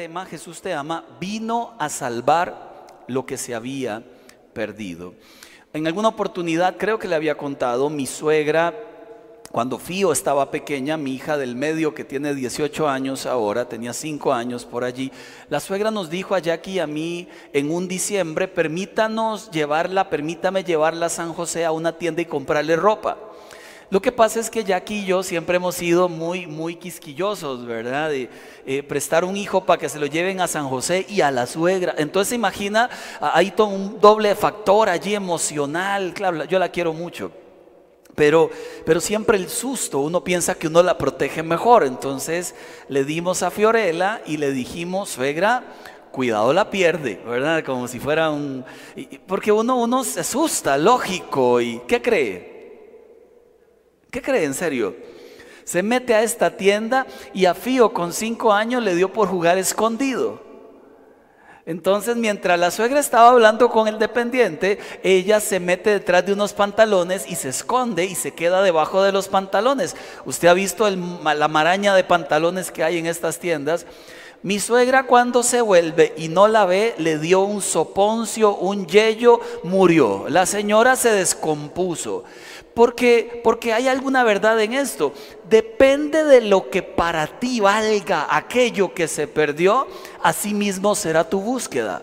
tema, Jesús te ama, vino a salvar lo que se había perdido. En alguna oportunidad, creo que le había contado, mi suegra, cuando Fío estaba pequeña, mi hija del medio que tiene 18 años ahora, tenía 5 años por allí, la suegra nos dijo a Jackie y a mí en un diciembre, permítanos llevarla, permítame llevarla a San José a una tienda y comprarle ropa. Lo que pasa es que Jackie y yo siempre hemos sido muy, muy quisquillosos, ¿verdad? De eh, prestar un hijo para que se lo lleven a San José y a la suegra. Entonces imagina, hay todo un doble factor allí emocional. Claro, yo la quiero mucho. Pero, pero siempre el susto, uno piensa que uno la protege mejor. Entonces le dimos a Fiorella y le dijimos, suegra, cuidado la pierde, ¿verdad? Como si fuera un... Porque uno, uno se asusta, lógico. ¿Y qué cree? ¿Qué cree en serio? Se mete a esta tienda y a Fío con cinco años le dio por jugar escondido. Entonces, mientras la suegra estaba hablando con el dependiente, ella se mete detrás de unos pantalones y se esconde y se queda debajo de los pantalones. Usted ha visto la maraña de pantalones que hay en estas tiendas. Mi suegra cuando se vuelve y no la ve, le dio un soponcio, un yello, murió. La señora se descompuso. Porque, porque hay alguna verdad en esto. Depende de lo que para ti valga aquello que se perdió, así mismo será tu búsqueda.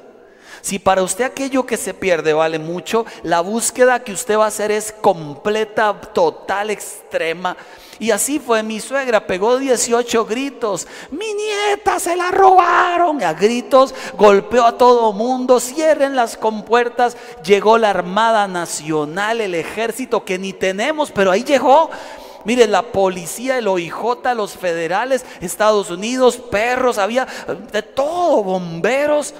Si para usted aquello que se pierde vale mucho, la búsqueda que usted va a hacer es completa, total, extrema. Y así fue mi suegra, pegó 18 gritos, mi nieta se la robaron. a gritos golpeó a todo mundo, cierren las compuertas. Llegó la Armada Nacional, el ejército que ni tenemos, pero ahí llegó. Mire, la policía, el OIJ, los federales, Estados Unidos, perros, había de todo, bomberos.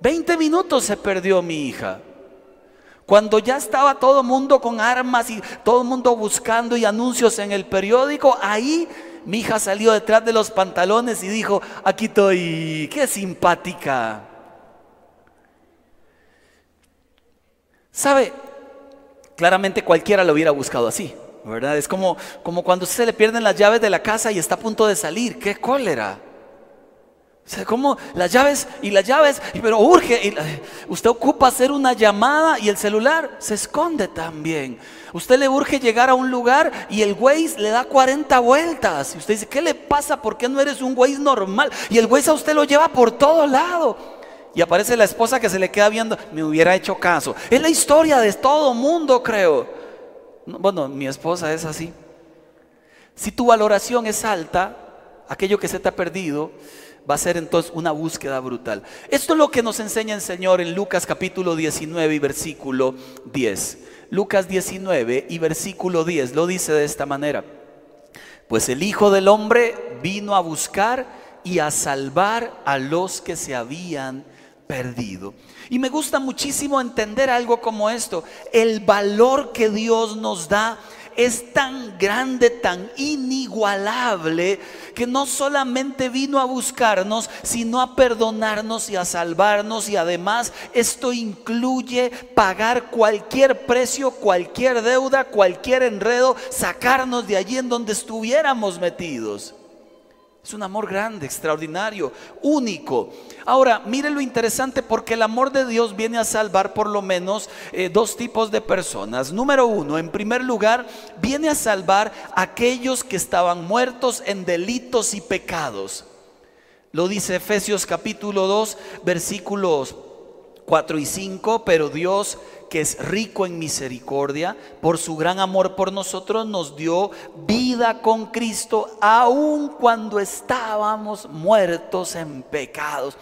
20 minutos se perdió mi hija. Cuando ya estaba todo mundo con armas y todo el mundo buscando y anuncios en el periódico, ahí mi hija salió detrás de los pantalones y dijo, aquí estoy, qué simpática. ¿Sabe? Claramente cualquiera lo hubiera buscado así, ¿verdad? Es como, como cuando se le pierden las llaves de la casa y está a punto de salir, qué cólera. O sea, como las llaves y las llaves, pero urge. usted ocupa hacer una llamada y el celular se esconde también. Usted le urge llegar a un lugar y el Waze le da 40 vueltas. Y usted dice, ¿qué le pasa? ¿Por qué no eres un Waze normal? Y el Waze a usted lo lleva por todo lado. Y aparece la esposa que se le queda viendo, me hubiera hecho caso. Es la historia de todo mundo, creo. Bueno, mi esposa es así. Si tu valoración es alta, aquello que se te ha perdido, va a ser entonces una búsqueda brutal. Esto es lo que nos enseña el Señor en Lucas capítulo 19 y versículo 10. Lucas 19 y versículo 10 lo dice de esta manera. Pues el Hijo del Hombre vino a buscar y a salvar a los que se habían perdido. Y me gusta muchísimo entender algo como esto, el valor que Dios nos da es tan grande, tan inigualable, que no solamente vino a buscarnos, sino a perdonarnos y a salvarnos. Y además esto incluye pagar cualquier precio, cualquier deuda, cualquier enredo, sacarnos de allí en donde estuviéramos metidos. Es un amor grande, extraordinario, único. Ahora, mire lo interesante porque el amor de Dios viene a salvar por lo menos eh, dos tipos de personas. Número uno, en primer lugar, viene a salvar a aquellos que estaban muertos en delitos y pecados. Lo dice Efesios capítulo 2, versículos 4 y 5, pero Dios que es rico en misericordia, por su gran amor por nosotros, nos dio vida con Cristo, aun cuando estábamos muertos en pecados.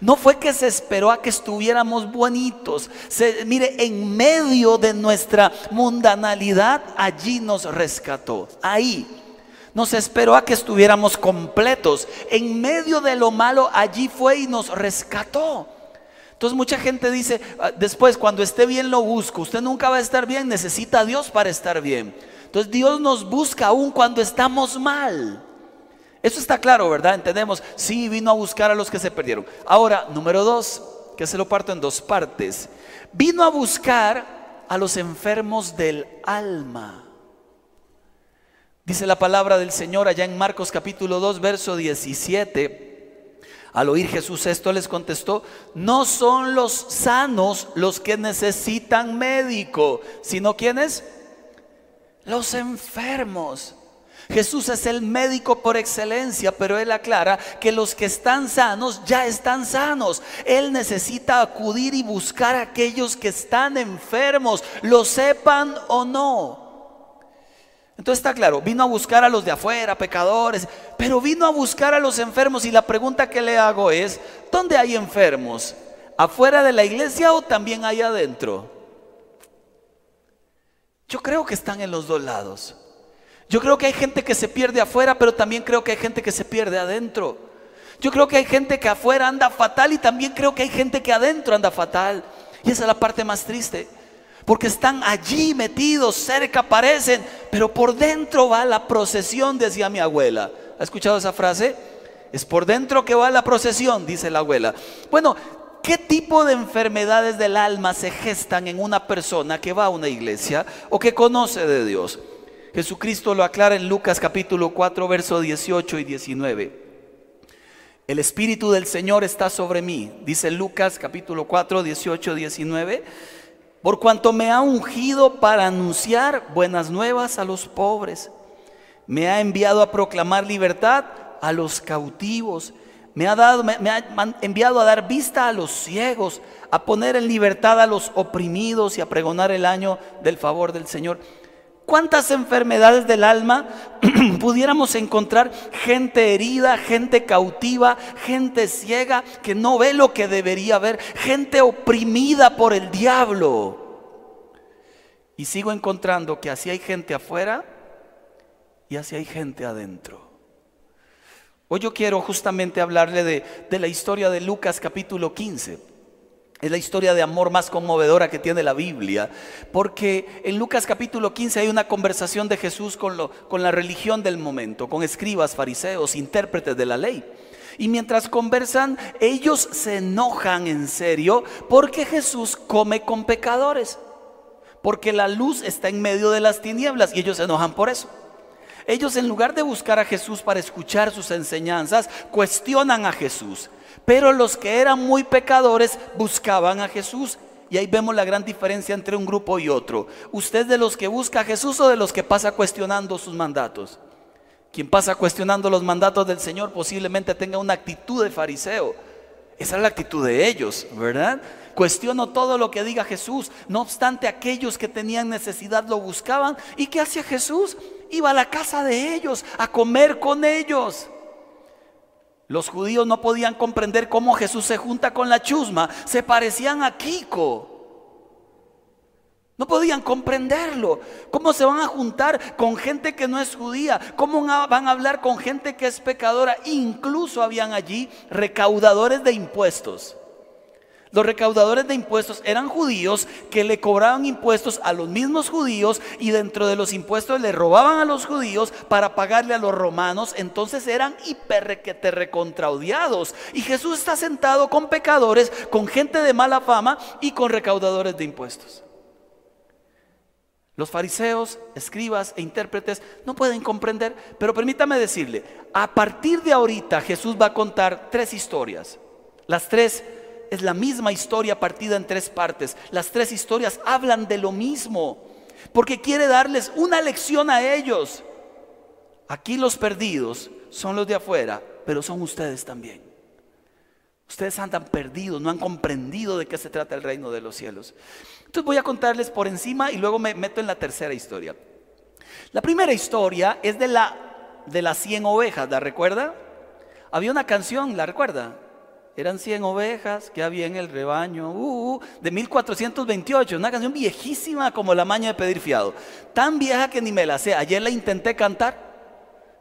No fue que se esperó a que estuviéramos bonitos. Se, mire, en medio de nuestra mundanalidad, allí nos rescató. Ahí. Nos esperó a que estuviéramos completos. En medio de lo malo, allí fue y nos rescató. Entonces mucha gente dice, ah, después cuando esté bien lo busco, usted nunca va a estar bien, necesita a Dios para estar bien. Entonces Dios nos busca aún cuando estamos mal. Eso está claro, ¿verdad? Entendemos, sí, vino a buscar a los que se perdieron. Ahora, número dos, que se lo parto en dos partes. Vino a buscar a los enfermos del alma. Dice la palabra del Señor allá en Marcos capítulo 2, verso 17. Al oír Jesús esto les contestó, no son los sanos los que necesitan médico, sino quienes? Los enfermos. Jesús es el médico por excelencia, pero Él aclara que los que están sanos ya están sanos. Él necesita acudir y buscar a aquellos que están enfermos, lo sepan o no. Entonces está claro, vino a buscar a los de afuera, pecadores, pero vino a buscar a los enfermos y la pregunta que le hago es, ¿dónde hay enfermos? ¿Afuera de la iglesia o también hay adentro? Yo creo que están en los dos lados. Yo creo que hay gente que se pierde afuera, pero también creo que hay gente que se pierde adentro. Yo creo que hay gente que afuera anda fatal y también creo que hay gente que adentro anda fatal. Y esa es la parte más triste. Porque están allí metidos, cerca aparecen, pero por dentro va la procesión, decía mi abuela. ¿Ha escuchado esa frase? Es por dentro que va la procesión, dice la abuela. Bueno, ¿qué tipo de enfermedades del alma se gestan en una persona que va a una iglesia o que conoce de Dios? Jesucristo lo aclara en Lucas capítulo 4, verso 18 y 19. El Espíritu del Señor está sobre mí, dice Lucas capítulo 4, 18, 19, por cuanto me ha ungido para anunciar buenas nuevas a los pobres. Me ha enviado a proclamar libertad a los cautivos. Me ha, dado, me ha enviado a dar vista a los ciegos, a poner en libertad a los oprimidos y a pregonar el año del favor del Señor. ¿Cuántas enfermedades del alma pudiéramos encontrar? Gente herida, gente cautiva, gente ciega que no ve lo que debería ver, gente oprimida por el diablo. Y sigo encontrando que así hay gente afuera y así hay gente adentro. Hoy yo quiero justamente hablarle de, de la historia de Lucas capítulo 15. Es la historia de amor más conmovedora que tiene la Biblia, porque en Lucas capítulo 15 hay una conversación de Jesús con, lo, con la religión del momento, con escribas, fariseos, intérpretes de la ley. Y mientras conversan, ellos se enojan en serio porque Jesús come con pecadores, porque la luz está en medio de las tinieblas y ellos se enojan por eso. Ellos en lugar de buscar a Jesús para escuchar sus enseñanzas, cuestionan a Jesús pero los que eran muy pecadores buscaban a Jesús. Y ahí vemos la gran diferencia entre un grupo y otro. ¿Usted de los que busca a Jesús o de los que pasa cuestionando sus mandatos? Quien pasa cuestionando los mandatos del Señor posiblemente tenga una actitud de fariseo. Esa es la actitud de ellos, ¿verdad? Cuestiono todo lo que diga Jesús. No obstante, aquellos que tenían necesidad lo buscaban. ¿Y qué hacía Jesús? Iba a la casa de ellos, a comer con ellos. Los judíos no podían comprender cómo Jesús se junta con la chusma. Se parecían a Kiko. No podían comprenderlo. ¿Cómo se van a juntar con gente que no es judía? ¿Cómo van a hablar con gente que es pecadora? Incluso habían allí recaudadores de impuestos. Los recaudadores de impuestos eran judíos que le cobraban impuestos a los mismos judíos y dentro de los impuestos le robaban a los judíos para pagarle a los romanos. Entonces eran hiperrequete recontraudiados. Y Jesús está sentado con pecadores, con gente de mala fama y con recaudadores de impuestos. Los fariseos, escribas e intérpretes no pueden comprender, pero permítame decirle, a partir de ahorita Jesús va a contar tres historias. Las tres es la misma historia partida en tres partes. Las tres historias hablan de lo mismo, porque quiere darles una lección a ellos. Aquí los perdidos son los de afuera, pero son ustedes también. Ustedes andan perdidos, no han comprendido de qué se trata el reino de los cielos. Entonces voy a contarles por encima y luego me meto en la tercera historia. La primera historia es de la de las 100 ovejas, ¿la recuerda? Había una canción, ¿la recuerda? Eran 100 ovejas que había en el rebaño, uh, uh, de 1428, una canción viejísima como la maña de pedir fiado. Tan vieja que ni me la sé. Ayer la intenté cantar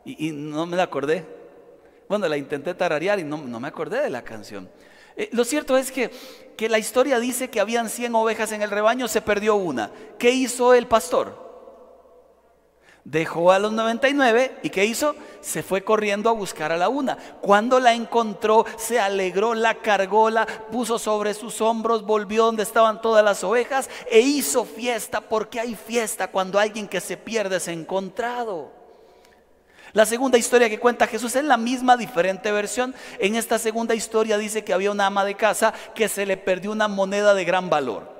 y, no me la acordé. Bueno, la intenté tararear y no, me acordé de la canción. Eh, lo cierto es que, que la historia dice que habían 100 ovejas en el rebaño, se perdió una. ¿Qué hizo el pastor? Dejó a los 99 y ¿qué hizo? Se fue corriendo a buscar a la una. Cuando la encontró, se alegró, la cargó, la puso sobre sus hombros, volvió donde estaban todas las ovejas e hizo fiesta porque hay fiesta cuando alguien que se pierde es encontrado. La segunda historia que cuenta Jesús es la misma, diferente versión. En esta segunda historia dice que había una ama de casa que se le perdió una moneda de gran valor.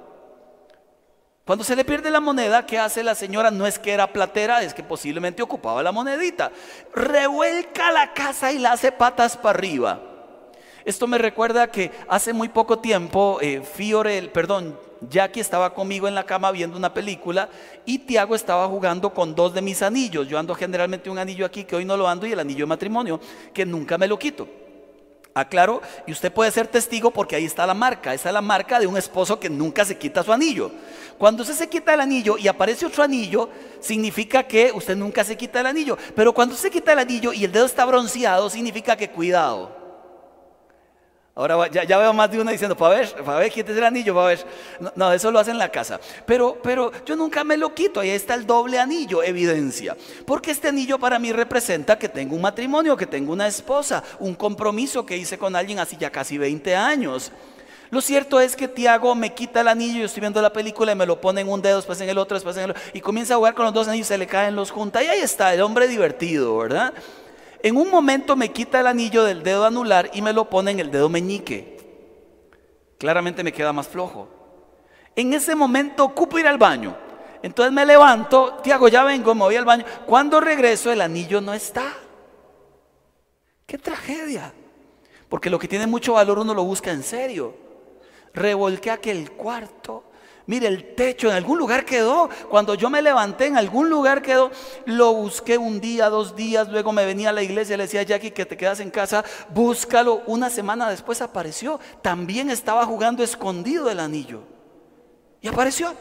Cuando se le pierde la moneda, ¿qué hace la señora? No es que era platera, es que posiblemente ocupaba la monedita. Revuelca la casa y la hace patas para arriba. Esto me recuerda que hace muy poco tiempo, eh, Fiore, perdón, Jackie estaba conmigo en la cama viendo una película y Tiago estaba jugando con dos de mis anillos. Yo ando generalmente un anillo aquí que hoy no lo ando y el anillo de matrimonio que nunca me lo quito. Aclaro, y usted puede ser testigo porque ahí está la marca. Esa es la marca de un esposo que nunca se quita su anillo. Cuando usted se quita el anillo y aparece otro anillo, significa que usted nunca se quita el anillo. Pero cuando se quita el anillo y el dedo está bronceado, significa que cuidado. Ahora ya, veo más de uno diciendo, para ver, para ver, quítese el anillo, para ver. No, eso lo hace en la casa. Pero, pero yo nunca me lo quito, ahí está el doble anillo, evidencia. Porque este anillo para mí representa que tengo un matrimonio, que tengo una esposa, un compromiso que hice con alguien hace ya casi 20 años. Lo cierto es que Tiago me quita el anillo, yo estoy viendo la película y me lo pone en un dedo, después en el otro, después en el otro, y comienza a jugar con los dos anillos, se le caen los juntos. Y ahí está, el hombre divertido, ¿verdad? En un momento me quita el anillo del dedo anular y me lo pone en el dedo meñique. Claramente me queda más flojo. En ese momento ocupo ir al baño. Entonces me levanto, Tiago, ya vengo, me voy al baño. Cuando regreso el anillo no está. Qué tragedia. Porque lo que tiene mucho valor uno lo busca en serio. Revolqué aquel cuarto Mire, el techo en algún lugar quedó. Cuando yo me levanté, en algún lugar quedó. Lo busqué un día, dos días. Luego me venía a la iglesia y le decía a Jackie que te quedas en casa. Búscalo. Una semana después apareció. También estaba jugando escondido el anillo. Y apareció.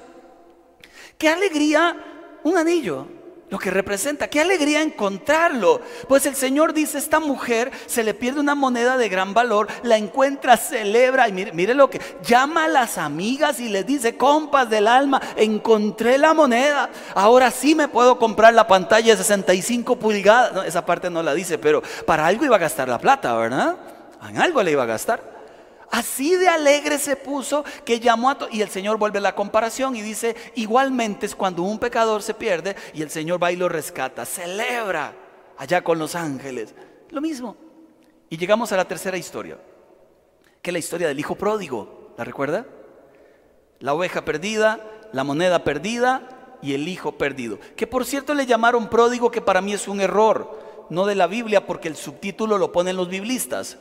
Qué alegría un anillo lo que representa. Qué alegría encontrarlo. Pues el Señor dice, esta mujer se le pierde una moneda de gran valor, la encuentra, celebra y mire, lo que llama a las amigas y les dice, compas del alma, encontré la moneda. Ahora sí me puedo comprar la pantalla de 65 pulgadas. esa parte no la dice, pero para algo iba a gastar la plata, ¿verdad? En algo le iba a gastar. Así de alegre se puso que llamó a... y el Señor vuelve la comparación y dice, igualmente es cuando un pecador se pierde y el Señor va y lo rescata, celebra allá con los ángeles. Lo mismo. Y llegamos a la tercera historia, que es la historia del hijo pródigo. ¿La recuerda? La oveja perdida, la moneda perdida y el hijo perdido. Que por cierto le llamaron pródigo, que para mí es un error, no de la Biblia, porque el subtítulo lo ponen los biblistas.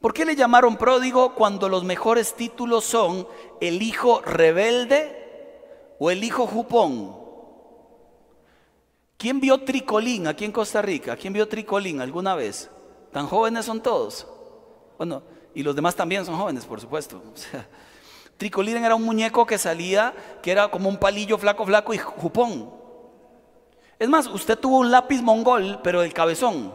¿Por qué le llamaron pródigo cuando los mejores títulos son el hijo rebelde o el hijo jupón? ¿Quién vio Tricolín aquí en Costa Rica? ¿Quién vio Tricolín alguna vez? ¿Tan jóvenes son todos? Bueno, y los demás también son jóvenes, por supuesto. Tricolín era un muñeco que salía, que era como un palillo flaco, flaco y jupón. Es más, usted tuvo un lápiz mongol, pero el cabezón.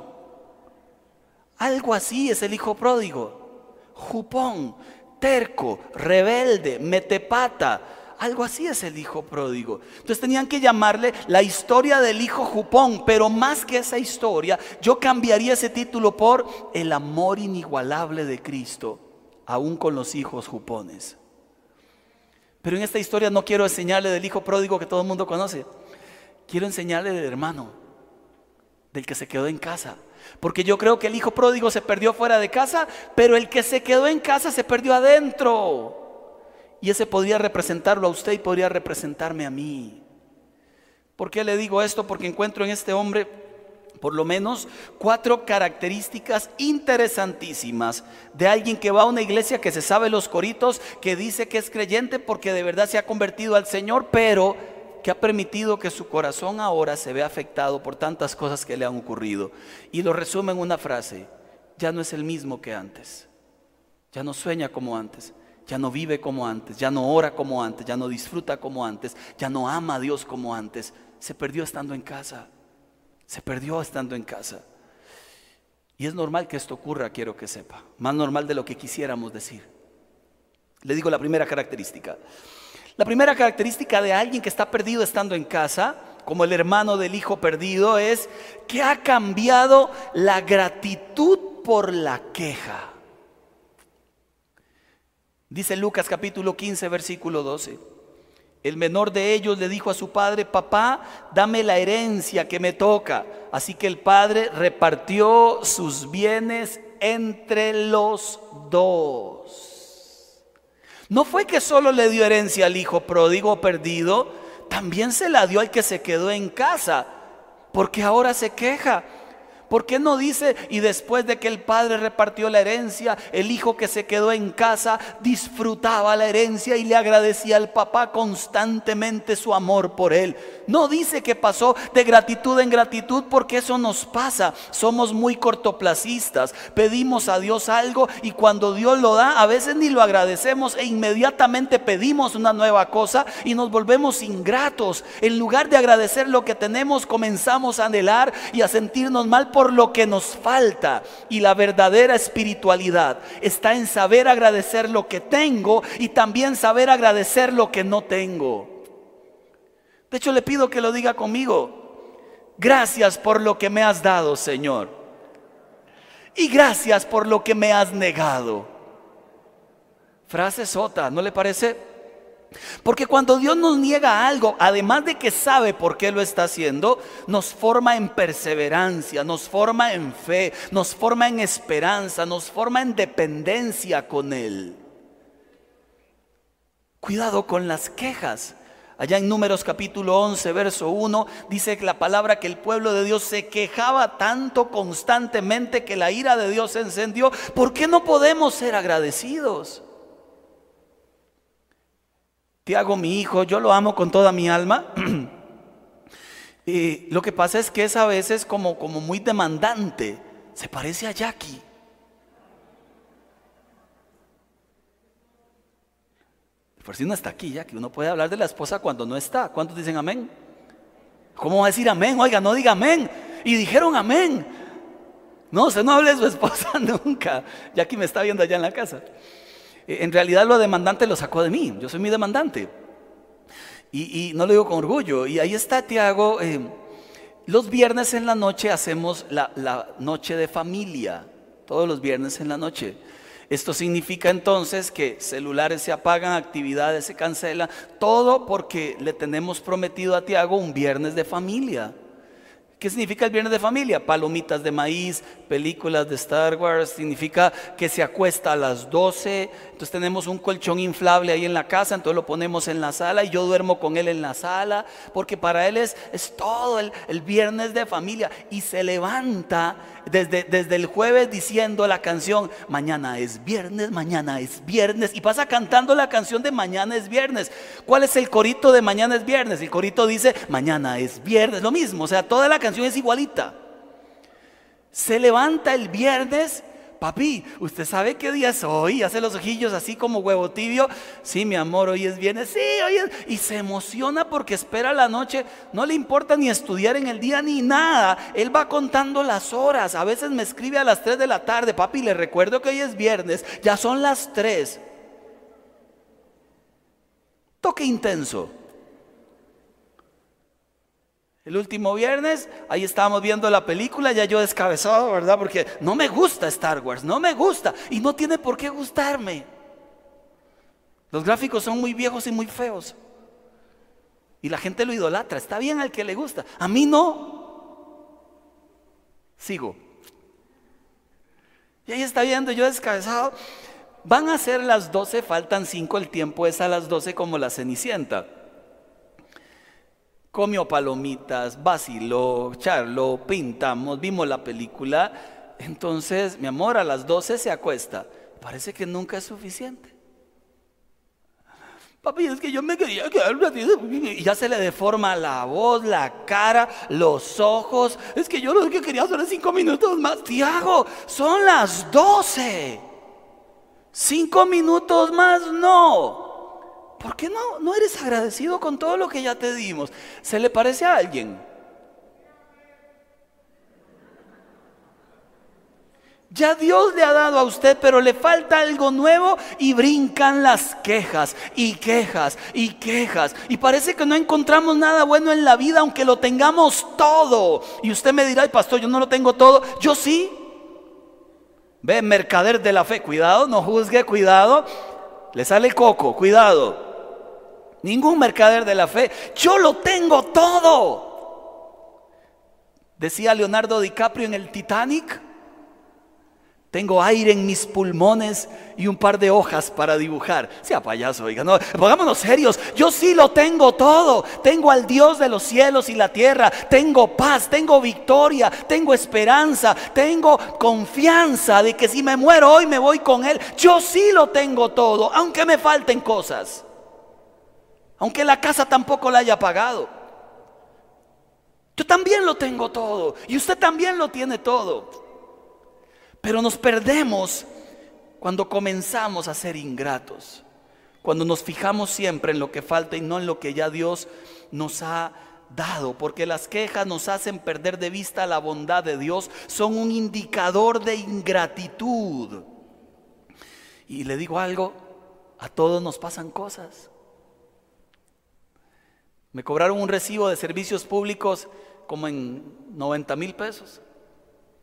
Algo así es el hijo pródigo. Jupón, terco, rebelde, metepata. Algo así es el hijo pródigo. Entonces tenían que llamarle la historia del hijo jupón, pero más que esa historia, yo cambiaría ese título por el amor inigualable de Cristo, aún con los hijos jupones. Pero en esta historia no quiero enseñarle del hijo pródigo que todo el mundo conoce. Quiero enseñarle del hermano, del que se quedó en casa, porque yo creo que el hijo pródigo se perdió fuera de casa, pero el que se quedó en casa se perdió adentro. Y ese podría representarlo a usted y podría representarme a mí. ¿Por qué le digo esto? Porque encuentro en este hombre por lo menos cuatro características interesantísimas de alguien que va a una iglesia que se sabe los coritos, que dice que es creyente porque de verdad se ha convertido al Señor, pero que ha permitido que su corazón ahora se vea afectado por tantas cosas que le han ocurrido. Y lo resume en una frase, ya no es el mismo que antes, ya no sueña como antes, ya no vive como antes, ya no ora como antes, ya no disfruta como antes, ya no ama a Dios como antes, se perdió estando en casa, se perdió estando en casa. Y es normal que esto ocurra, quiero que sepa, más normal de lo que quisiéramos decir. Le digo la primera característica. La primera característica de alguien que está perdido estando en casa, como el hermano del hijo perdido, es que ha cambiado la gratitud por la queja. Dice Lucas capítulo 15, versículo 12. El menor de ellos le dijo a su padre, papá, dame la herencia que me toca. Así que el padre repartió sus bienes entre los dos. No fue que solo le dio herencia al hijo pródigo perdido, también se la dio al que se quedó en casa, porque ahora se queja ¿Por qué no dice, y después de que el padre repartió la herencia, el hijo que se quedó en casa disfrutaba la herencia y le agradecía al papá constantemente su amor por él? No dice que pasó de gratitud en gratitud porque eso nos pasa. Somos muy cortoplacistas. Pedimos a Dios algo y cuando Dios lo da, a veces ni lo agradecemos e inmediatamente pedimos una nueva cosa y nos volvemos ingratos. En lugar de agradecer lo que tenemos, comenzamos a anhelar y a sentirnos mal por lo que nos falta. Y la verdadera espiritualidad está en saber agradecer lo que tengo y también saber agradecer lo que no tengo. De hecho, le pido que lo diga conmigo. Gracias por lo que me has dado, Señor. Y gracias por lo que me has negado. Frase sota, ¿no le parece? Porque cuando Dios nos niega algo, además de que sabe por qué lo está haciendo, nos forma en perseverancia, nos forma en fe, nos forma en esperanza, nos forma en dependencia con Él. Cuidado con las quejas. Allá en Números capítulo 11, verso 1, dice que la palabra que el pueblo de Dios se quejaba tanto constantemente que la ira de Dios se encendió. ¿Por qué no podemos ser agradecidos? Tiago, mi hijo, yo lo amo con toda mi alma. y lo que pasa es que es a veces como, como muy demandante. Se parece a Jackie. Por si no está aquí, Jackie, uno puede hablar de la esposa cuando no está. ¿Cuántos dicen amén? ¿Cómo va a decir amén? Oiga, no diga amén. Y dijeron amén. No, se no hable de su esposa nunca. Jackie me está viendo allá en la casa. Eh, en realidad lo demandante lo sacó de mí, yo soy mi demandante. Y, no lo digo con orgullo. Y ahí está Tiago. Eh, los viernes en la noche hacemos la, la noche de familia, todos los viernes en la noche. Esto significa entonces que celulares se apagan, actividades se cancelan, todo porque le tenemos prometido a Tiago un viernes de familia. ¿Qué significa el viernes de familia? Palomitas de maíz, películas de Star Wars, significa que se acuesta a las 12, entonces tenemos un colchón inflable ahí en la casa, entonces lo ponemos en la sala y yo duermo con él en la sala, porque para él es, es todo el, el viernes de familia y se levanta desde, desde el jueves diciendo la canción, mañana es viernes, mañana es viernes, y pasa cantando la canción de mañana es viernes. ¿Cuál es el corito de mañana es viernes? El corito dice, mañana es viernes, lo mismo, o sea, toda la canción es igualita. Se levanta el viernes papi, ¿usted sabe qué día es hoy? Hace los ojillos así como huevo tibio. Sí, mi amor, hoy es viernes. Sí, hoy es. Y se emociona porque espera la noche. No le importa ni estudiar en el día ni nada. Él va contando las horas. A veces me escribe a las 3 de la tarde. Papi, le recuerdo que hoy es viernes. Ya son las 3. Toque intenso. El último viernes, ahí estábamos viendo la película, ya yo descabezado, ¿verdad? Porque no me gusta Star Wars, no me gusta y no tiene por qué gustarme. Los gráficos son muy viejos y muy feos. Y la gente lo idolatra, está bien al que le gusta, a mí no. Sigo. Y ahí está viendo yo descabezado. Van a ser las 12, faltan 5, el tiempo es a las 12 como la cenicienta comió palomitas, vaciló, charló, pintamos, vimos la película. Entonces, mi amor, a las 12 se acuesta. Parece que nunca es suficiente. Papi, es que yo me quería quedar y ya se le deforma la voz, la cara, los ojos. Es que yo lo que quería hacer cinco minutos más. Tiago, son las 12. Cinco minutos más, no. ¿Por qué no, no eres agradecido con todo lo que ya te dimos? ¿Se le parece a alguien? Ya Dios le ha dado a usted, pero le falta algo nuevo y brincan las quejas y quejas y quejas. Y parece que no encontramos nada bueno en la vida, aunque lo tengamos todo. Y usted me dirá, pastor, yo no lo tengo todo. Yo sí. Ve, mercader de la fe, cuidado, no juzgue, cuidado. Le sale coco, cuidado. Ningún mercader de la fe. Yo lo tengo todo. Decía Leonardo DiCaprio en el Titanic. Tengo aire en mis pulmones y un par de hojas para dibujar. Sea payaso, oiga, no, pongámonos serios. Yo sí lo tengo todo. Tengo al Dios de los cielos y la tierra. Tengo paz, tengo victoria, tengo esperanza, tengo confianza de que si me muero hoy me voy con Él. Yo sí lo tengo todo, aunque me falten cosas. Aunque la casa tampoco la haya pagado. Yo también lo tengo todo. Y usted también lo tiene todo. Pero nos perdemos cuando comenzamos a ser ingratos, cuando nos fijamos siempre en lo que falta y no en lo que ya Dios nos ha dado, porque las quejas nos hacen perder de vista la bondad de Dios, son un indicador de ingratitud. Y le digo algo, a todos nos pasan cosas. Me cobraron un recibo de servicios públicos como en 90 mil pesos.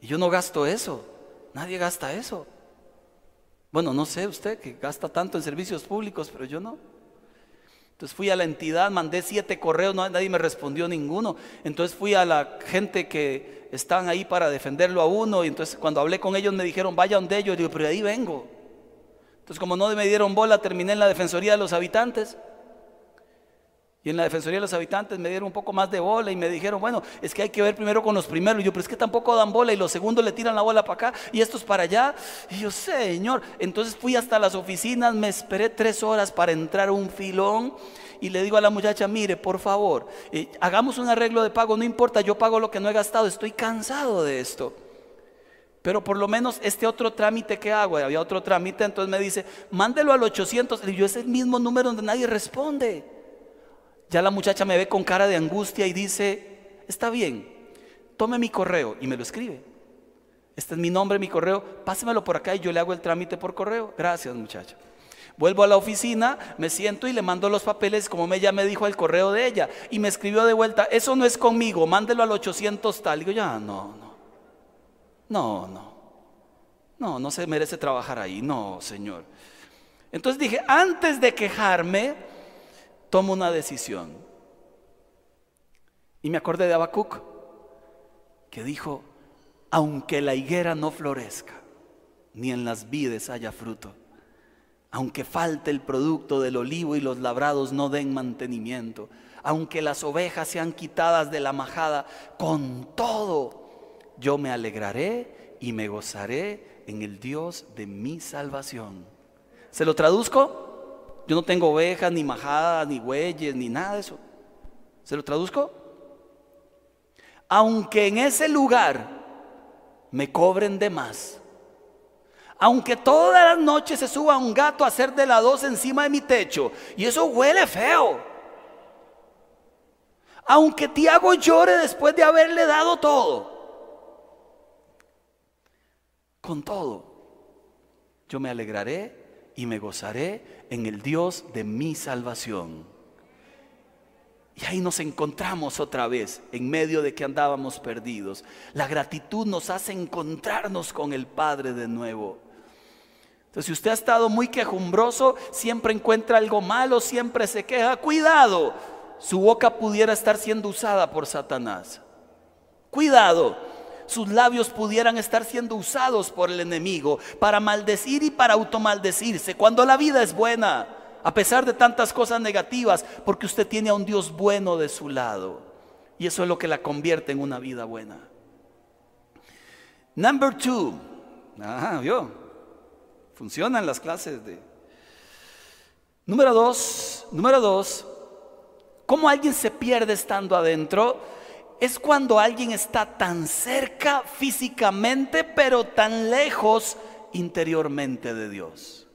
Y yo no gasto eso. Nadie gasta eso. Bueno, no sé usted que gasta tanto en servicios públicos, pero yo no. Entonces fui a la entidad, mandé siete correos, nadie me respondió ninguno. Entonces fui a la gente que están ahí para defenderlo a uno. Y entonces cuando hablé con ellos me dijeron, vaya donde ellos. Yo digo, pero ahí vengo. Entonces como no me dieron bola, terminé en la Defensoría de los Habitantes. Y en la Defensoría de los Habitantes me dieron un poco más de bola y me dijeron, bueno, es que hay que ver primero con los primeros. Y yo, pero es que tampoco dan bola y los segundos le tiran la bola para acá y estos para allá. Y yo, Señor, entonces fui hasta las oficinas, me esperé tres horas para entrar un filón y le digo a la muchacha, mire, por favor, eh, hagamos un arreglo de pago, no importa, yo pago lo que no he gastado, estoy cansado de esto. Pero por lo menos este otro trámite que hago, había otro trámite, entonces me dice, mándelo al 800. Y yo, es el mismo número donde nadie responde. Ya la muchacha me ve con cara de angustia y dice, está bien, tome mi correo y me lo escribe. Este es mi nombre, mi correo, pásemelo por acá y yo le hago el trámite por correo. Gracias muchacha. Vuelvo a la oficina, me siento y le mando los papeles como ella me dijo el correo de ella. Y me escribió de vuelta, eso no es conmigo, mándelo al 800 tal. Y digo, ya, no, no, no, no, no, no se merece trabajar ahí, no, señor. Entonces dije, antes de quejarme, tomo una decisión. Y me acordé de Habacuc, que dijo, aunque la higuera no florezca, ni en las vides haya fruto, aunque falte el producto del olivo y los labrados no den mantenimiento, aunque las ovejas sean quitadas de la majada, con todo yo me alegraré y me gozaré en el Dios de mi salvación. ¿Se lo traduzco? Yo no tengo ovejas, ni majadas, ni bueyes, ni nada de eso. ¿Se lo traduzco? Aunque en ese lugar me cobren de más, aunque todas las noches se suba un gato a hacer de la dos encima de mi techo, y eso huele feo, aunque Tiago llore después de haberle dado todo, con todo, yo me alegraré y me gozaré en el Dios de mi salvación. Y ahí nos encontramos otra vez, en medio de que andábamos perdidos. La gratitud nos hace encontrarnos con el Padre de nuevo. Entonces, si usted ha estado muy quejumbroso, siempre encuentra algo malo, siempre se queja, cuidado, su boca pudiera estar siendo usada por Satanás. Cuidado, sus labios pudieran estar siendo usados por el enemigo para maldecir y para automaldecirse, cuando la vida es buena, a pesar de tantas cosas negativas, porque usted tiene a un Dios bueno de su lado. Y eso es lo que la convierte en una vida buena. Number two. Funcionan las clases de. Número dos. Número dos. ¿Cómo alguien se pierde estando adentro? Es cuando alguien está tan cerca físicamente, pero tan lejos interiormente de Dios.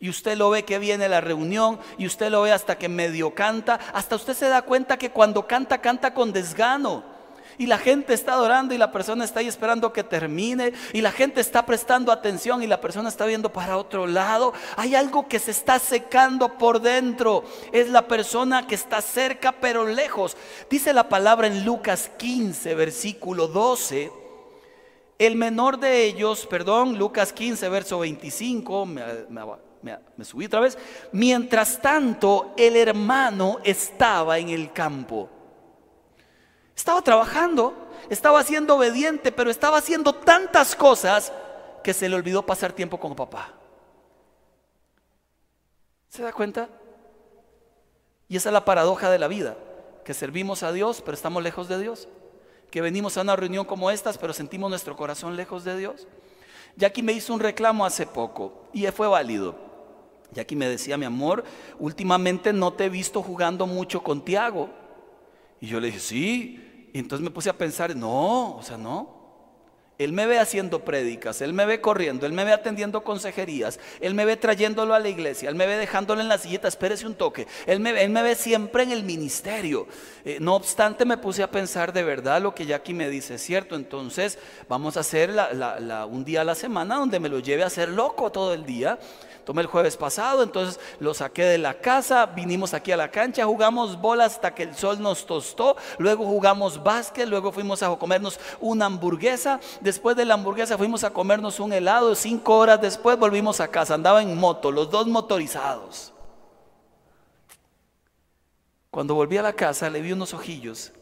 Y usted lo ve que viene la reunión y usted lo ve hasta que medio canta, hasta usted se da cuenta que cuando canta, canta con desgano y la gente está adorando y la persona está ahí esperando que termine y la gente está prestando atención y la persona está viendo para otro lado. Hay algo que se está secando por dentro. Es la persona que está cerca pero lejos. Dice la palabra en Lucas 15, versículo 12. El menor de ellos, perdón, Lucas 15, verso 25, me, Me, me subí otra vez. Mientras tanto, el hermano estaba en el campo. Estaba trabajando, estaba siendo obediente, pero estaba haciendo tantas cosas que se le olvidó pasar tiempo con papá. ¿Se da cuenta? Y esa es la paradoja de la vida, que servimos a Dios, pero estamos lejos de Dios. Que venimos a una reunión como estas, pero sentimos nuestro corazón lejos de Dios. Jackie me hizo un reclamo hace poco y fue válido. Jackie me decía, mi amor, últimamente no te he visto jugando mucho con Tiago. Y yo le dije, sí. Y entonces me puse a pensar, no, o sea, no. Él me ve haciendo prédicas, Él me ve corriendo, Él me ve atendiendo consejerías, Él me ve trayéndolo a la iglesia, Él me ve dejándolo en la sillita, espérese un toque, Él me, él me ve siempre en el ministerio. Eh, no obstante, me puse a pensar de verdad lo que Jackie me dice, cierto, entonces vamos a hacer un día a la semana donde me lo lleve a ser loco todo el día tomé el jueves pasado, entonces lo saqué de la casa, vinimos aquí a la cancha, jugamos bola hasta que el sol nos tostó, luego jugamos básquet, luego fuimos a comernos una hamburguesa, después de la hamburguesa fuimos a comernos un helado, cinco horas después volvimos a casa, andaba en moto, los dos motorizados. Cuando volví a la casa le vi unos ojillos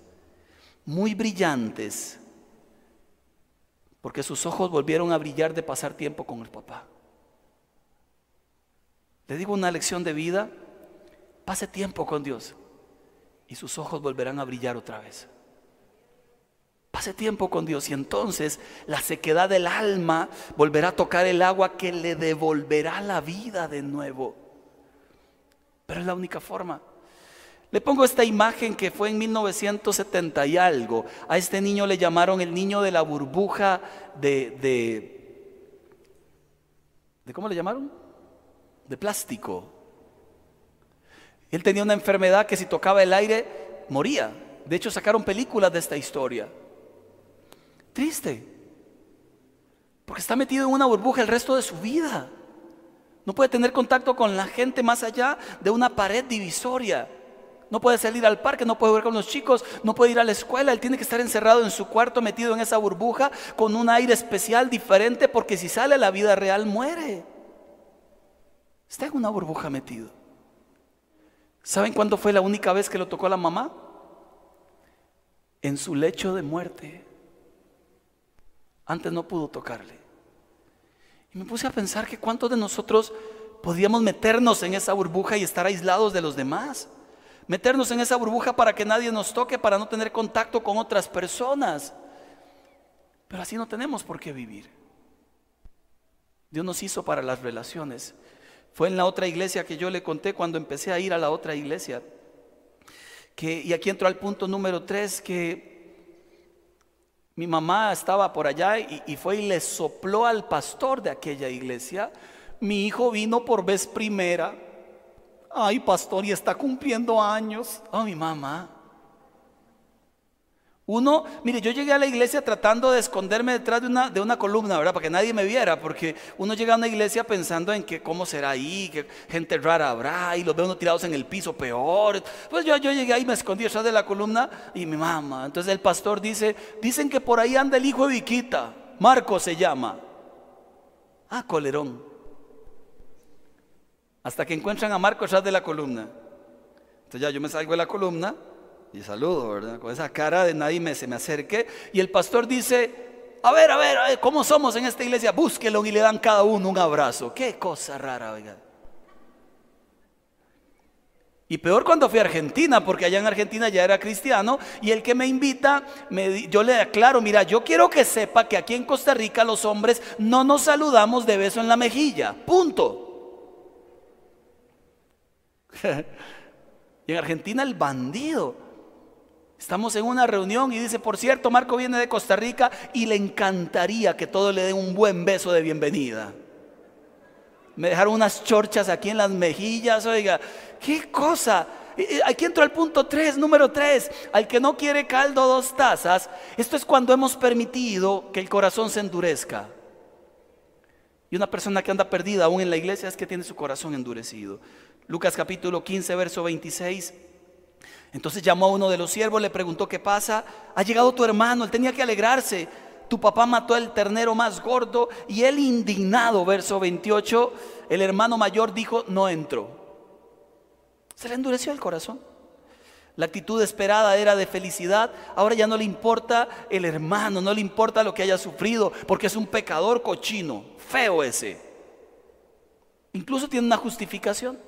muy brillantes, porque sus ojos volvieron a brillar de pasar tiempo con el papá. Le digo una lección de vida, pase tiempo con Dios y sus ojos volverán a brillar otra vez. Pase tiempo con Dios y entonces la sequedad del alma volverá a tocar el agua que le devolverá la vida de nuevo. Pero es la única forma. Le pongo esta imagen que fue en 1970 y algo. A este niño le llamaron el niño de la burbuja de... ¿De, ¿de cómo le llamaron? De plástico. Él tenía una enfermedad que si tocaba el aire moría. De hecho, sacaron películas de esta historia. Triste. Porque está metido en una burbuja el resto de su vida. No puede tener contacto con la gente más allá de una pared divisoria. No puede salir al parque, no puede jugar con los chicos, no puede ir a la escuela. Él tiene que estar encerrado en su cuarto, metido en esa burbuja, con un aire especial diferente, porque si sale a la vida real muere. Está en una burbuja metido. ¿Saben cuándo fue la única vez que lo tocó la mamá? En su lecho de muerte. Antes no pudo tocarle. Y me puse a pensar que cuántos de nosotros podíamos meternos en esa burbuja y estar aislados de los demás. Meternos en esa burbuja para que nadie nos toque, para no tener contacto con otras personas. Pero así no tenemos por qué vivir. Dios nos hizo para las relaciones. Fue en la otra iglesia que yo le conté cuando empecé a ir a la otra iglesia. Que, y aquí entro al punto número tres, que mi mamá estaba por allá y, fue y le sopló al pastor de aquella iglesia. Mi hijo vino por vez primera. Ay, pastor, y está cumpliendo años. Oh, mi mamá. Uno, mire, yo llegué a la iglesia tratando de esconderme detrás de una, de una columna, ¿verdad? Para que nadie me viera, porque uno llega a una iglesia pensando en que cómo será ahí, que gente rara habrá, y los veo uno tirados en el piso, peor. Pues yo, yo llegué ahí, me escondí detrás de la columna y mi mamá. Entonces el pastor dice, dicen que por ahí anda el hijo de Viquita, Marco se llama. Ah, colerón. Hasta que encuentran a Marco detrás de la columna. Entonces ya yo me salgo de la columna y saludo, ¿verdad? Con esa cara de nadie me, se me acerque. Y el pastor dice, a ver, a ver, ¿cómo somos en esta iglesia? Búsquelo y le dan cada uno un abrazo. Qué cosa rara, oiga. Y peor cuando fui a Argentina, porque allá en Argentina ya era cristiano, y el que me invita, me, yo le aclaro, mira, yo quiero que sepa que aquí en Costa Rica los hombres no nos saludamos de beso en la mejilla, punto. y en Argentina el bandido Estamos en una reunión y dice, por cierto, Marco viene de Costa Rica y le encantaría que todos le den un buen beso de bienvenida. Me dejaron unas chorchas aquí en las mejillas, oiga, qué cosa. Aquí entro al punto 3, número 3. Al que no quiere caldo, dos tazas. Esto es cuando hemos permitido que el corazón se endurezca. Y una persona que anda perdida aún en la iglesia es que tiene su corazón endurecido. Lucas capítulo 15, verso 26. Entonces llamó a uno de los siervos, le preguntó qué pasa. Ha llegado tu hermano, él tenía que alegrarse. tu papá mató el ternero más gordo y él indignado, verso 28, el hermano mayor dijo, no entró. Se le endureció el corazón. La actitud esperada era de felicidad. Ahora ya no le importa el hermano, no le importa lo que haya sufrido, porque es un pecador cochino, feo ese. Incluso tiene una justificación.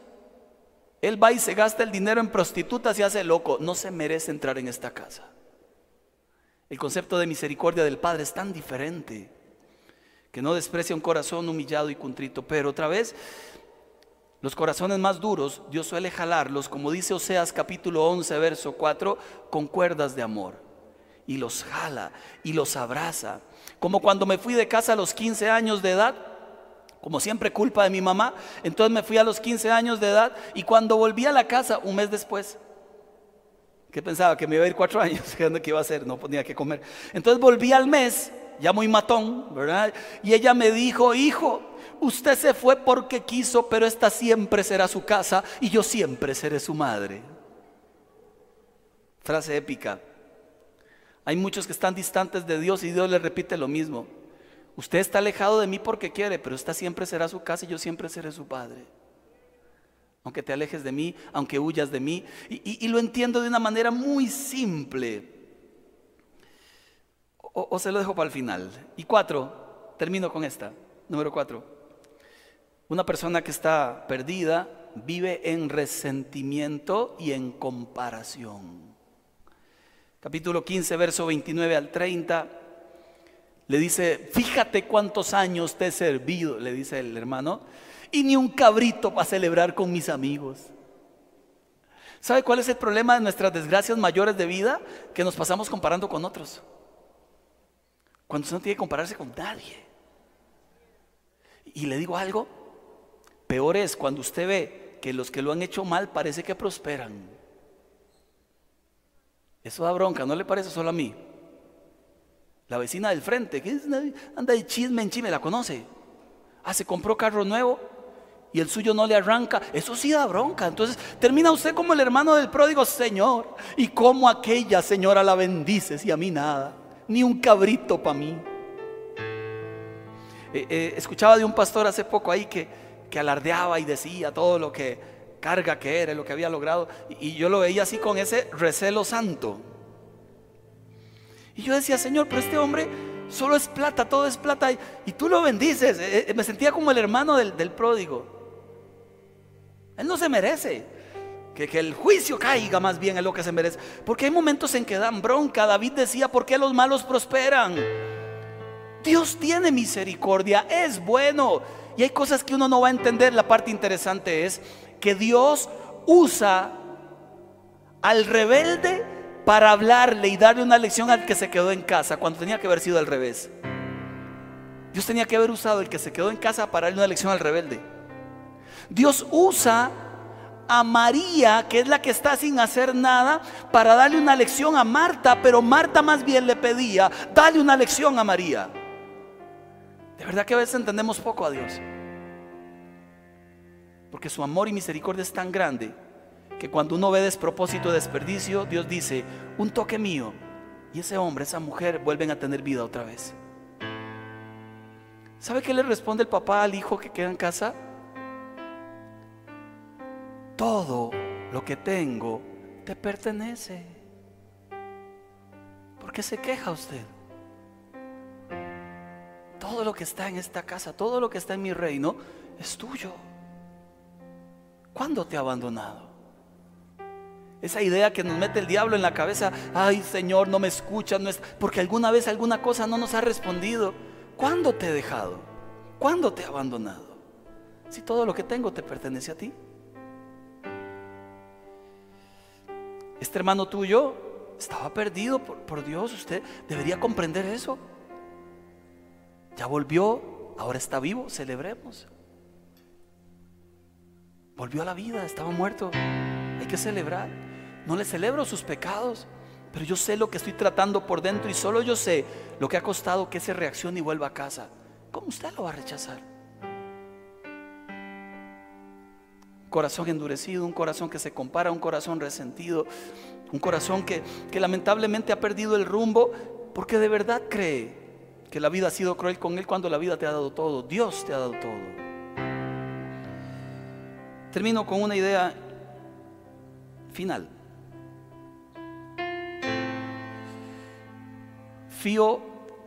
Él va y se gasta el dinero en prostitutas y hace loco. No se merece entrar en esta casa. El concepto de misericordia del Padre es tan diferente que no desprecia un corazón humillado y contrito. Pero otra vez, los corazones más duros, Dios suele jalarlos, como dice Oseas capítulo 11, verso 4, con cuerdas de amor. Y los jala y los abraza. Como cuando me fui de casa a los 15 años de edad, como siempre culpa de mi mamá, entonces me fui a los 15 años de edad y cuando volví a la casa un mes después, ¿Qué pensaba? Que me iba a ir cuatro años, ¿qué iba a hacer? No tenía que comer. Entonces volví al mes, ya muy matón, ¿verdad? Y ella me dijo, hijo, usted se fue porque quiso, pero esta siempre será su casa y yo siempre seré su madre. Frase épica. Hay muchos que están distantes de Dios y Dios les repite lo mismo. Usted está alejado de mí porque quiere, pero esta siempre será su casa y yo siempre seré su padre aunque te alejes de mí, aunque huyas de mí. Y, lo entiendo de una manera muy simple. O, se lo dejo para el final. Y cuatro, termino con esta. Número cuatro. Una persona que está perdida vive en resentimiento y en comparación. Capítulo 15, verso 29 al 30. Le dice, fíjate cuántos años te he servido, le dice el hermano y ni un cabrito para celebrar con mis amigos. ¿Sabe cuál es el problema de nuestras desgracias mayores de vida? Que nos pasamos comparando con otros. Cuando usted no tiene que compararse con nadie. Y le digo algo, peor es cuando usted ve que los que lo han hecho mal parece que prosperan. Eso da bronca, ¿no le parece solo a mí? La vecina del frente, que anda de chisme en chisme, la conoce. Ah, se compró carro nuevo y el suyo no le arranca, eso sí da bronca. Entonces termina usted como el hermano del pródigo, Señor, y como aquella señora la bendices y a mí nada, ni un cabrito para mí. Eh, eh, escuchaba de un pastor hace poco ahí que, que alardeaba y decía todo lo que carga que era, lo que había logrado, y, yo lo veía así con ese recelo santo. Y yo decía, Señor, pero este hombre solo es plata, todo es plata, y, tú lo bendices. Eh, me sentía como el hermano del, del pródigo. Él no se merece. Que, que, el juicio caiga más bien en lo que se merece. Porque hay momentos en que dan bronca. David decía, ¿por qué los malos prosperan? Dios tiene misericordia, es bueno. Y hay cosas que uno no va a entender. La parte interesante es que Dios usa al rebelde para hablarle y darle una lección al que se quedó en casa, cuando tenía que haber sido al revés. Dios tenía que haber usado el que se quedó en casa para darle una lección al rebelde. Dios usa a María, que es la que está sin hacer nada, para darle una lección a Marta, pero Marta más bien le pedía, dale una lección a María. De verdad que a veces entendemos poco a Dios. Porque su amor y misericordia es tan grande que cuando uno ve despropósito desperdicio, Dios dice, un toque mío, y ese hombre, esa mujer vuelven a tener vida otra vez. ¿Sabe qué le responde el papá al hijo que queda en casa? todo lo que tengo te pertenece. ¿Por qué se queja usted? Todo lo que está en esta casa, todo lo que está en mi reino, es tuyo. ¿Cuándo te ha abandonado? Esa idea que nos mete el diablo en la cabeza, ay Señor, no me escuchas, no es, porque alguna vez alguna cosa no nos ha respondido. ¿Cuándo te he dejado? ¿Cuándo te he abandonado? Si todo lo que tengo te pertenece a ti. Este hermano tuyo estaba perdido por, Dios. Usted debería comprender eso. Ya volvió, ahora está vivo, celebremos. Volvió a la vida, estaba muerto. Hay que celebrar. No le celebro sus pecados, pero yo sé lo que estoy tratando por dentro y solo yo sé lo que ha costado que se reaccione y vuelva a casa. ¿Cómo usted lo va a rechazar? corazón endurecido, un corazón que se compara, un corazón resentido, un corazón que, lamentablemente ha perdido el rumbo porque de verdad cree que la vida ha sido cruel con él cuando la vida te ha dado todo. Dios te ha dado todo. Termino con una idea final. Fío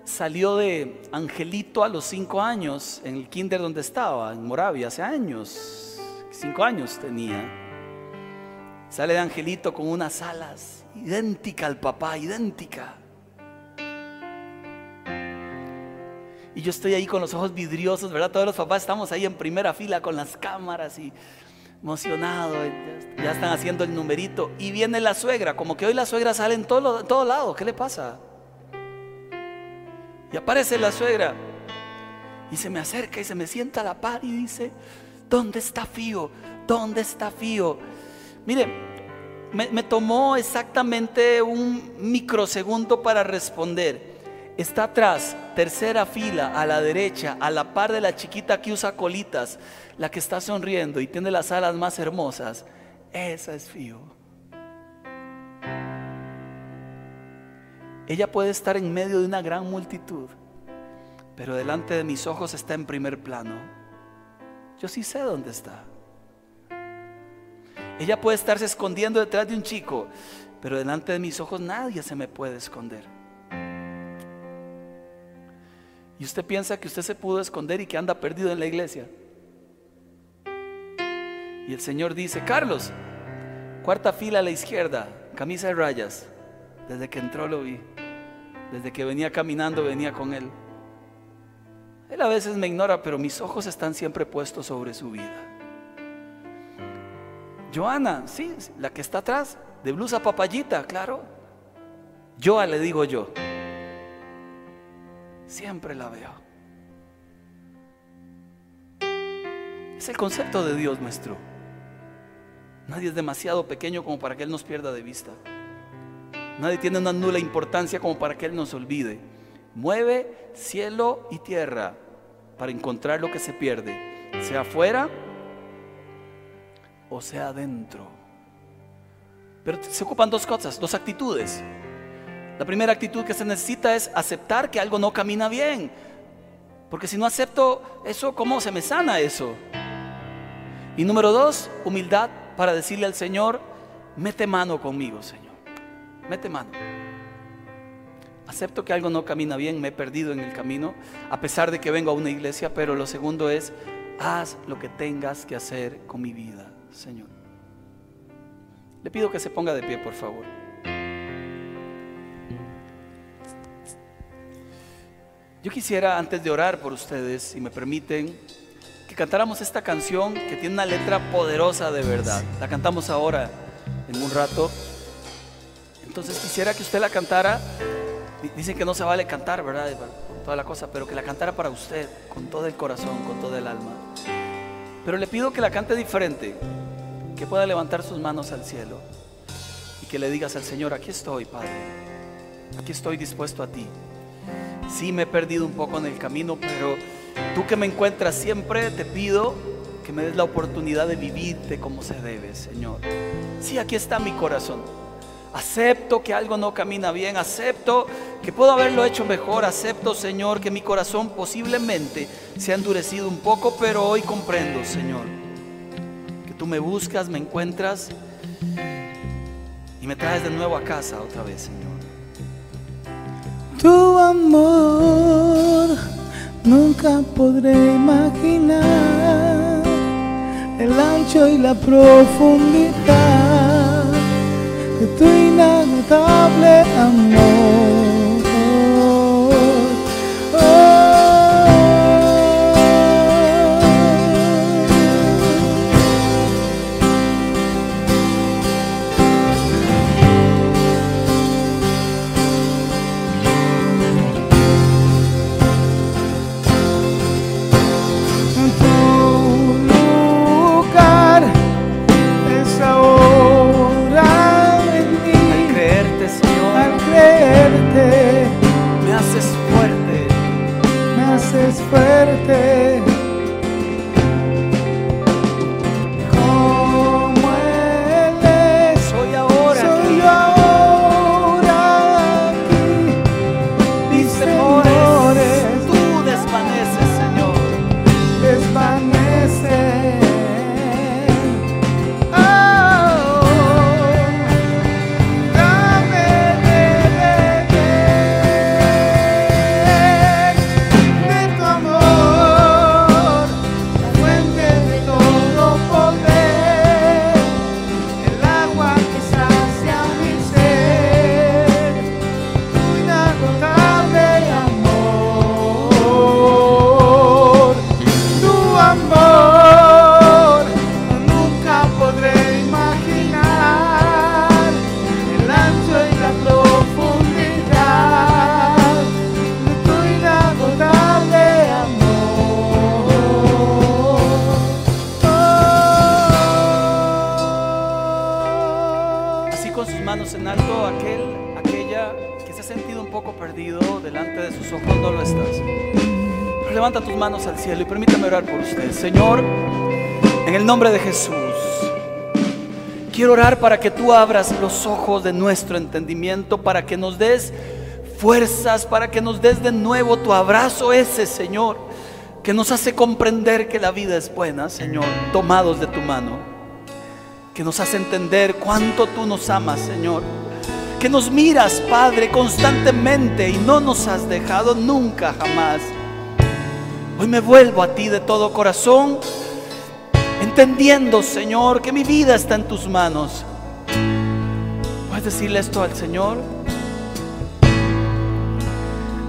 salió de Angelito a los cinco años en el kinder donde estaba, en Moravia, hace años. Cinco años tenía. Sale de Angelito con unas alas, idéntica al papá, idéntica. Y yo estoy ahí con los ojos vidriosos, ¿verdad? Todos los papás estamos ahí en primera fila con las cámaras y emocionados, ya están haciendo el numerito. Y viene la suegra, como que hoy la suegra sale en todo, todo lado, ¿qué le pasa? Y aparece la suegra y se me acerca y se me sienta a la par y dice, ¿dónde está Fío? ¿Dónde está Fío? Mire, me, tomó exactamente un microsegundo para responder. Está atrás, tercera fila, a la derecha, a la par de la chiquita que usa colitas, la que está sonriendo y tiene las alas más hermosas. Esa es Fío. Ella puede estar en medio de una gran multitud, pero delante de mis ojos está en primer plano. Yo sí sé dónde está. Ella puede estarse escondiendo detrás de un chico, pero delante de mis ojos nadie se me puede esconder. Y usted piensa que usted se pudo esconder y que anda perdido en la iglesia. Y el Señor dice, Carlos, cuarta fila a la izquierda, camisa de rayas. Desde que entró lo vi. Desde que venía caminando venía con Él. Él a veces me ignora, pero mis ojos están siempre puestos sobre su vida. Joana, sí, la que está atrás, de blusa papayita, claro. Joa le digo yo. Siempre la veo. Es el concepto de Dios nuestro. Nadie es demasiado pequeño como para que Él nos pierda de vista. Nadie tiene una nula importancia como para que Él nos olvide. Mueve cielo y tierra para encontrar lo que se pierde, sea afuera o sea adentro. Pero se ocupan dos cosas, dos actitudes. La primera actitud que se necesita es aceptar que algo no camina bien. Porque si no acepto eso, ¿cómo se me sana eso? Y número dos, humildad para decirle al Señor, mete mano conmigo, Señor mete mano. Acepto que algo no camina bien, me he perdido en el camino, a pesar de que vengo a una iglesia, pero lo segundo es, haz lo que tengas que hacer con mi vida, Señor. Le pido que se ponga de pie, por favor. Yo quisiera, antes de orar por ustedes, si me permiten, que cantáramos esta canción que tiene una letra poderosa de verdad. La cantamos ahora, en un rato. Entonces quisiera que usted la cantara. Dicen que no se vale cantar, ¿verdad? Toda la cosa, pero que la cantara para usted, con todo el corazón, con todo el alma. Pero le pido que la cante diferente, que pueda levantar sus manos al cielo y que le digas al Señor, aquí estoy, Padre, aquí estoy dispuesto a ti. Sí me he perdido un poco en el camino, pero tú que me encuentras siempre, te pido que me des la oportunidad de vivirte como se debe, Señor. Sí, aquí está mi corazón. Acepto que algo no camina bien, acepto que puedo haberlo hecho mejor, acepto, Señor, que mi corazón posiblemente se ha endurecido un poco, pero hoy comprendo, Señor, que tú me buscas, me encuentras y me traes de nuevo a casa otra vez, Señor. Tu amor nunca podré imaginar el ancho y la profundidad de tu inagotable amor. mujer. Señor, en el nombre de Jesús, quiero orar para que tú abras los ojos de nuestro entendimiento, para que nos des fuerzas, para que nos des de nuevo tu abrazo ese, Señor, que nos hace comprender que la vida es buena, Señor, tomados de tu mano que nos hace entender cuánto tú nos amas, Señor. Que nos miras, Padre, constantemente y no nos has dejado nunca, jamás. Hoy me vuelvo a ti de todo corazón, entendiendo, Señor, que mi vida está en tus manos. ¿Puedes decirle esto al Señor?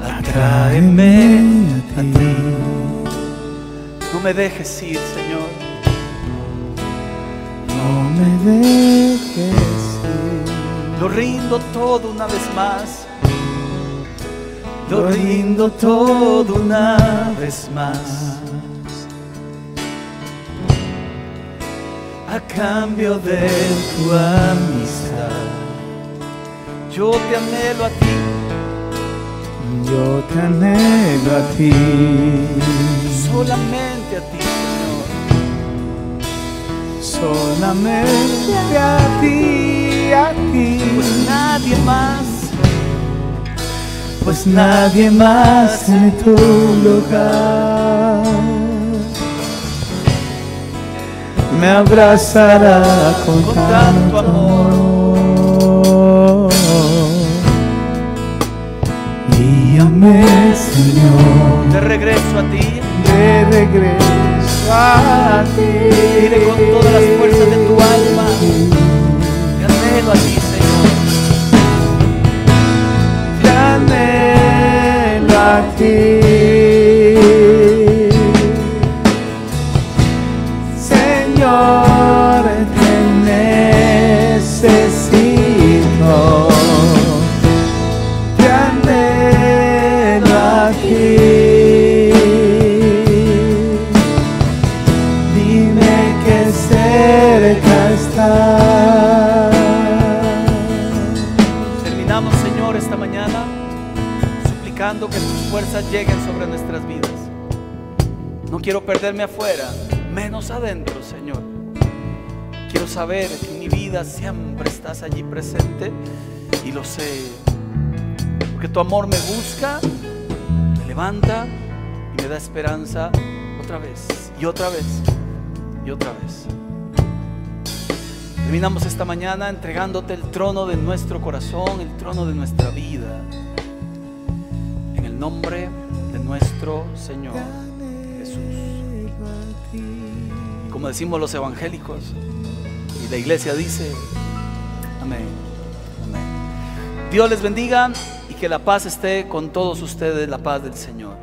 Atráeme a ti. No me dejes ir, Señor no me dejes ir. Lo rindo todo una vez más. Lo rindo todo una vez más. A cambio de tu amistad, yo te anhelo a ti. Yo te anhelo a ti. Solamente a ti solamente a ti, a ti. Pues nadie más, pues nadie más en tu lugar me abrazará con, tanto amor. Guíame, Señor, de regreso a ti, de regreso a ti. Dile con todas las fuerzas de tu alma. Te anhelo a ti, Señor. Te anhelo Perderme afuera, menos adentro, Señor. Quiero saber que en mi vida siempre estás allí presente y lo sé. Porque tu amor me busca, me levanta y me da esperanza otra vez y otra vez y otra vez. Terminamos esta mañana entregándote el trono de nuestro corazón, el trono de nuestra vida. En el nombre de nuestro Señor como decimos los evangélicos, y la iglesia dice, amén, amén. Dios les bendiga y que la paz esté con todos ustedes, la paz del Señor.